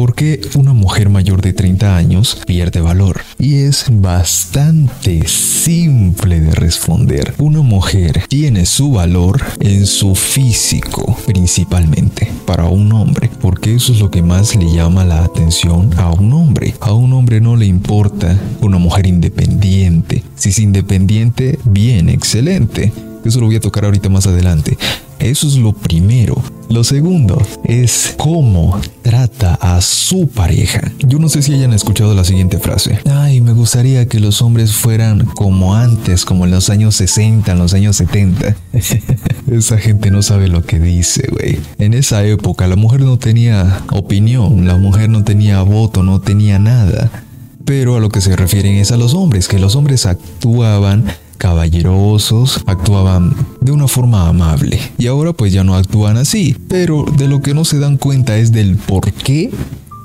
por qué una mujer mayor de 30 años pierde valor. Y es bastante simple de responder. Una mujer tiene su valor en su físico, principalmente, para un hombre, porque eso es lo que más le llama la atención a un hombre. A un hombre no le importa una mujer independiente. Si es independiente, bien, excelente. Eso lo voy a tocar ahorita más adelante. Eso es lo primero. Lo segundo es cómo trata a su pareja. Yo no sé si hayan escuchado la siguiente frase. Ay, me gustaría que los hombres fueran como antes, como en los años 60, en los años 70. Esa gente no sabe lo que dice, güey. En esa época la mujer no tenía opinión, la mujer no tenía voto, no tenía nada. Pero a lo que se refieren es a los hombres, que los hombres actuaban caballerosos, actuaban de una forma amable. Y ahora pues ya no actúan así. Pero de lo que no se dan cuenta es del por qué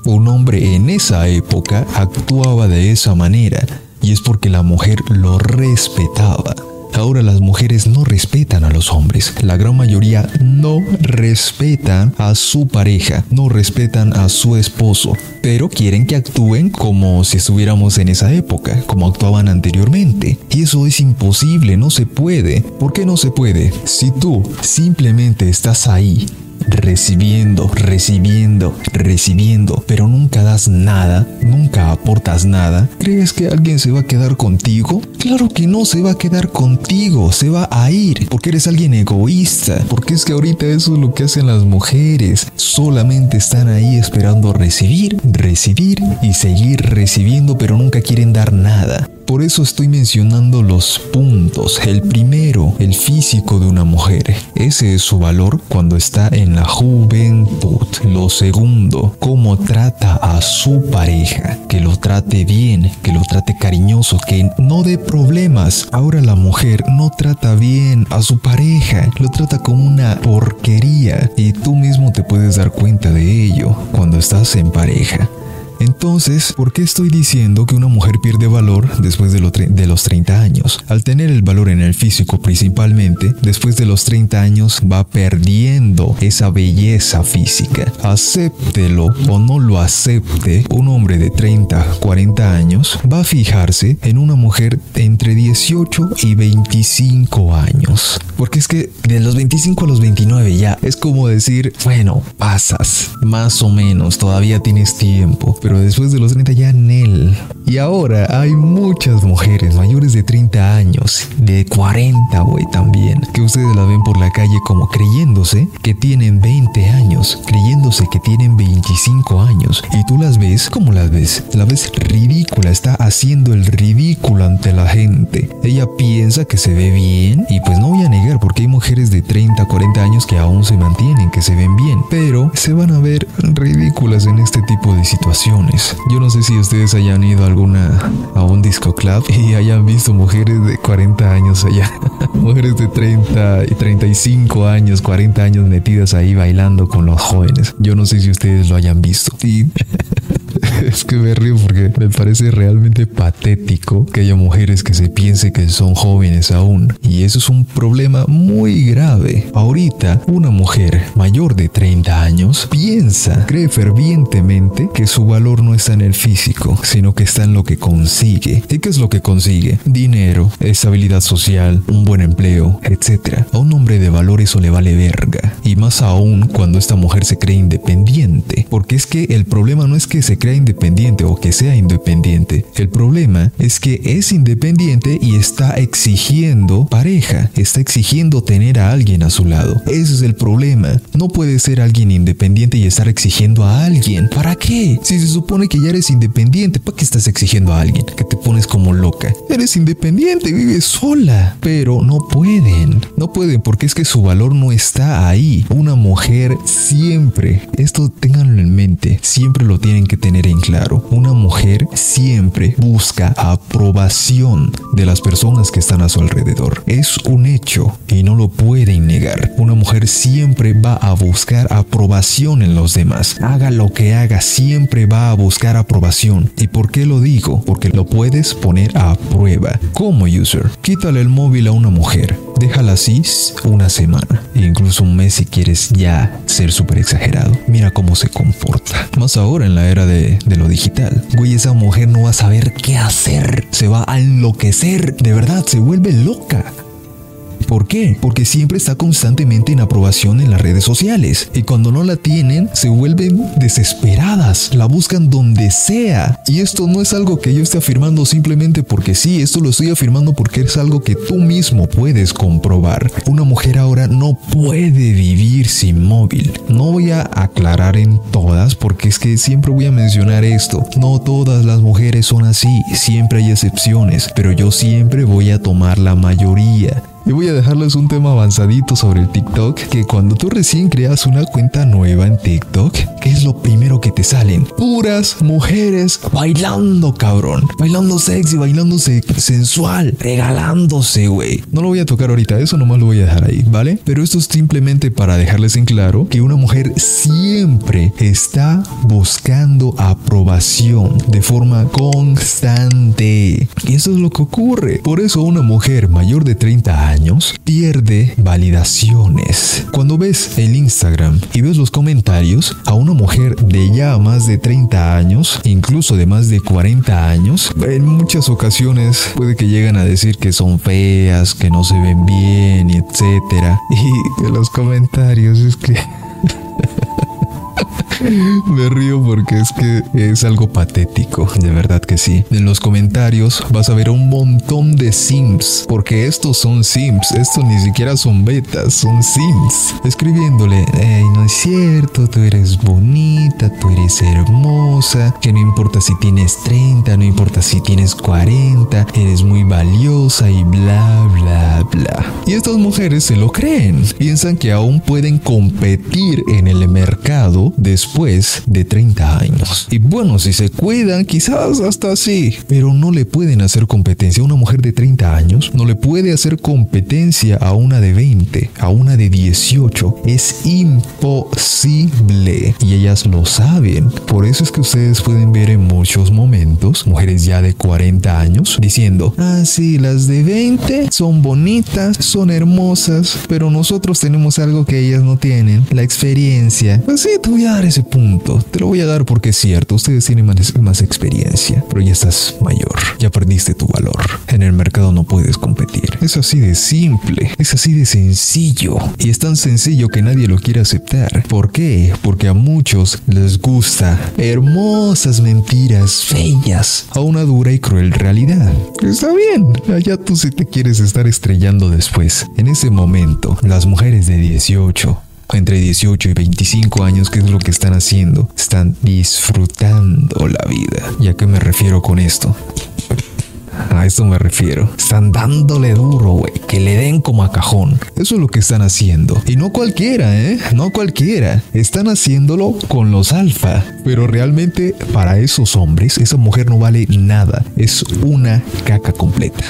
un hombre en esa época actuaba de esa manera. Y es porque la mujer lo respetaba. Ahora las mujeres no respetan a los hombres. La gran mayoría no respetan a su pareja, no respetan a su esposo, pero quieren que actúen como si estuviéramos en esa época, como actuaban anteriormente. Y eso es imposible, no se puede. ¿Por qué no se puede? Si tú simplemente estás ahí recibiendo, recibiendo, recibiendo, pero nunca das nada, nunca aportas nada, ¿crees que alguien se va a quedar contigo? Claro que no se va a quedar contigo, se va a ir, porque eres alguien egoísta, porque es que ahorita eso es lo que hacen las mujeres, solamente están ahí esperando recibir, recibir y seguir recibiendo, pero nunca quieren dar nada. Por eso estoy mencionando los puntos. El primero, el físico de una mujer. Ese es su valor cuando está en la juventud. Lo segundo, cómo trata a su pareja. Que lo trate bien, que lo trate cariñoso, que no dé problemas. Ahora la mujer no trata bien a su pareja. Lo trata como una porquería. Y tú mismo te puedes dar cuenta de ello cuando estás en pareja. Entonces, ¿por qué estoy diciendo que una mujer pierde valor después de, los 30 años? Al tener el valor en el físico principalmente, después de los 30 años va perdiendo esa belleza física. Acéptelo o no lo acepte, un hombre de 30, 40 años va a fijarse en una mujer entre 18 y 25 años. Porque es que de los 25 a los 29 ya es como decir, bueno, pasas, más o menos, todavía tienes tiempo pero después de los 30 ya Nel. Y ahora hay muchas mujeres mayores de 30 años, de 40, güey, también, que ustedes la ven por la calle como creyéndose que tienen 20 años, creyéndose que tienen 25 años. Y tú las ves, ¿cómo las ves? La ves ridícula, está haciendo el ridículo ante la gente. Ella piensa que se ve bien y pues no voy a negar porque hay mujeres de 30, 40 años que aún se mantienen, que se ven bien, pero se van a ver ridículas en este tipo de situaciones. Yo no sé si ustedes hayan ido a alguna a un disco club y hayan visto mujeres de 40 años allá, mujeres de 30 y 35 años, 40 años metidas ahí bailando con los jóvenes. Yo no sé si ustedes lo hayan visto. Y es que me río porque me parece realmente patético que haya mujeres que se piense que son jóvenes aún. Y eso es un problema muy grave. Ahorita, una mujer mayor de 30 años piensa, cree fervientemente que su valor no está en el físico, sino que está en lo que consigue. ¿Y qué es lo que consigue? Dinero, estabilidad social, un buen empleo, etc. A un hombre de valor eso le vale verga. Y más aún cuando esta mujer se cree independiente. Porque es que el problema no es que se crea independiente o que sea independiente. El problema es que es independiente y está exigiendo pareja, está exigiendo tener a alguien a su lado. Ese es el problema. No puede ser alguien independiente y estar exigiendo a alguien. ¿Para qué? Si se supone que ya eres independiente, ¿para qué estás exigiendo a alguien? Que te pones como loca. Eres independiente, vives sola. Pero no pueden. No pueden porque es que su valor no está ahí. Una mujer siempre, esto ténganlo en mente, siempre lo tienen que tener en claro. Una mujer siempre busca aprobación de las personas que están a su alrededor. Es un hecho y no lo pueden negar. Una mujer siempre va a buscar aprobación en los demás. Haga lo que haga, siempre va a buscar aprobación. ¿Y por qué lo digo? Porque lo puedes poner a prueba. Como user, quítale el móvil a una mujer. Déjala así una semana, e incluso un mes si quieres ya ser súper exagerado. Mira cómo se comporta. Más ahora en la era de, de lo digital. Güey, esa mujer no va a saber qué hacer. Se va a enloquecer. De verdad, se vuelve loca. ¿Por qué? Porque siempre está constantemente en aprobación en las redes sociales y cuando no la tienen se vuelven desesperadas, la buscan donde sea. Y esto no es algo que yo esté afirmando simplemente porque sí, esto lo estoy afirmando porque es algo que tú mismo puedes comprobar. Una mujer ahora no puede vivir sin móvil. No voy a aclarar en todas porque es que siempre voy a mencionar esto. No todas las mujeres son así, siempre hay excepciones, pero yo siempre voy a tomar la mayoría. Y voy a dejarles un tema avanzadito sobre el TikTok, que cuando tú recién creas una cuenta nueva en TikTok, ¿qué es lo primero que te salen? Puras mujeres bailando, cabrón. Bailando sexy, bailando sensual, regalándose, güey. No lo voy a tocar ahorita, eso nomás lo voy a dejar ahí, ¿vale? Pero esto es simplemente para dejarles en claro que una mujer siempre está buscando aprobación de forma constante. Y eso es lo que ocurre. Por eso una mujer mayor de 30 años pierde validaciones. Cuando ves el Instagram y ves los comentarios a una mujer de ya más de 30 años, incluso de más de 40 años, en muchas ocasiones puede que lleguen a decir que son feas, que no se ven bien, etcétera. Y los comentarios es que Me río porque es que es algo patético, de verdad que sí. En los comentarios vas a ver un montón de sims, porque estos son sims, estos ni siquiera son betas, son sims. Escribiéndole, no es cierto, tú eres bonita, tú eres hermosa, que no importa si tienes 30, no importa si tienes 40, eres muy valiosa y bla, bla, Y estas mujeres se lo creen, piensan que aún pueden competir en el mercado después de 30 años. Y bueno, si se cuidan, quizás hasta así, pero no le pueden hacer competencia a una mujer de 30 años, no le puede hacer competencia a una de 20, a una de 18. Es imposible. Y ellas lo saben. Por eso es que ustedes pueden ver en muchos momentos mujeres ya de 40 años diciendo, ah, sí, las de 20 son bonitas, son hermosas, pero nosotros tenemos algo que ellas no tienen, la experiencia. Pues sí, te voy a dar ese punto. Te lo voy a dar porque es cierto, ustedes tienen más, más experiencia, pero ya estás mayor, ya perdiste tu valor. En el mercado no puedes competir. Es así de simple, es así de sencillo. Y es tan sencillo que nadie lo quiere aceptar. ¿Por qué? Porque a muchos les gusta hermosas mentiras feas a una dura y cruel realidad. Está bien, allá tú si te quieres estar estrellando después. En ese momento, las mujeres de 18 entre 18 y 25 años, ¿qué es lo que están haciendo? Están disfrutando la vida. ¿Y a qué me refiero con esto? A esto me refiero. Están dándole duro, güey. Que le den como a cajón. Eso es lo que están haciendo. Y no cualquiera, ¿eh? No cualquiera. Están haciéndolo con los alfa. Pero realmente para esos hombres, esa mujer no vale nada. Es una caca completa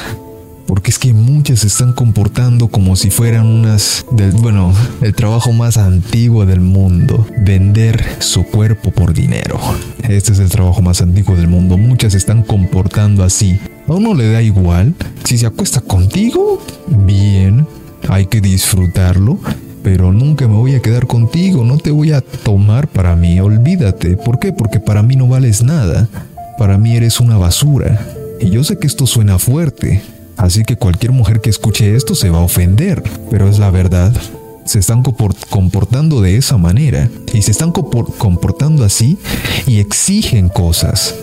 porque es que muchas se están comportando como si fueran unas del bueno, el trabajo más antiguo del mundo, vender su cuerpo por dinero. Este es el trabajo más antiguo del mundo. Muchas se están comportando así. A uno le da igual si se acuesta contigo, bien, hay que disfrutarlo, pero nunca me voy a quedar contigo, no te voy a tomar para mí, olvídate. ¿Por qué? Porque para mí no vales nada. Para mí eres una basura. Y yo sé que esto suena fuerte, Así que cualquier mujer que escuche esto se va a ofender, pero es la verdad. Se están comportando de esa manera y se están comportando así y exigen cosas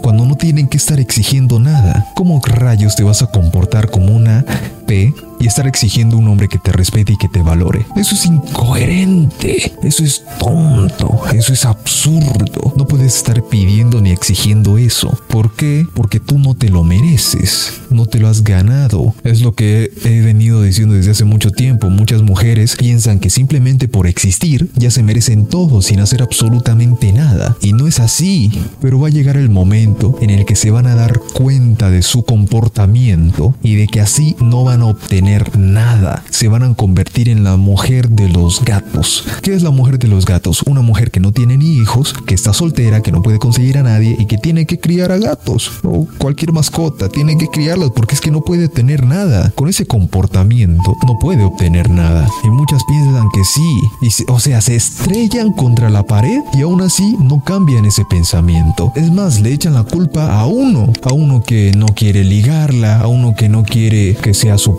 cuando no tienen que estar exigiendo nada. ¿Cómo rayos te vas a comportar como una P y estar exigiendo un hombre que te respete y que te valore. Eso es incoherente, eso es tonto, eso es absurdo. No puedes estar pidiendo ni exigiendo eso. ¿Por qué? Porque tú no te lo mereces, no te lo has ganado. Es lo que he venido diciendo desde hace mucho tiempo. Muchas mujeres piensan que simplemente por existir ya se merecen todo sin hacer absolutamente nada. Y no es así. Pero va a llegar el momento en el que se van a dar cuenta de su comportamiento y de que así no van a obtener nada. Se van a convertir en la mujer de los gatos. ¿Qué es la mujer de los gatos? Una mujer que no tiene ni hijos, que está soltera, que no puede conseguir a nadie y que tiene que criar a gatos o cualquier mascota. Tiene que criarlas porque es que no puede tener nada. Con ese comportamiento no puede obtener nada. Y muchas piensan que sí. Y o sea, se estrellan contra la pared y aún así no cambian ese pensamiento. Es más, le echan la culpa a uno. A uno que no quiere ligarla, a uno que no quiere que sea su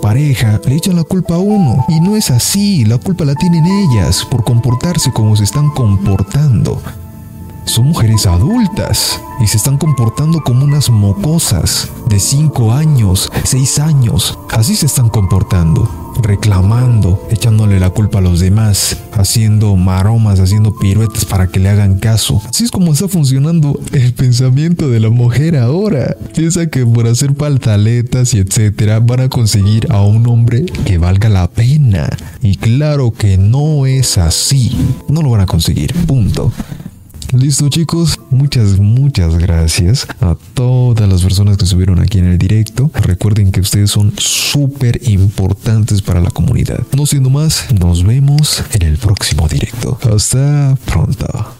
Le echan la culpa a uno. Y no es así. La culpa la tienen ellas por comportarse como se están comportando. Son mujeres adultas y se están comportando como unas mocosas de 5 años, 6 años. Así se están comportando, reclamando, echándole la culpa a los demás, haciendo maromas, haciendo piruetas para que le hagan caso. Así es como está funcionando el pensamiento de la mujer ahora. Piensa que por hacer paltaletas y etcétera van a conseguir a un hombre que valga la pena. Y claro que no es así. No lo van a conseguir. Punto. Listo chicos, muchas, muchas gracias a todas las personas que estuvieron aquí en el directo. Recuerden que ustedes son súper importantes para la comunidad. No siendo más, nos vemos en el próximo directo. Hasta pronto.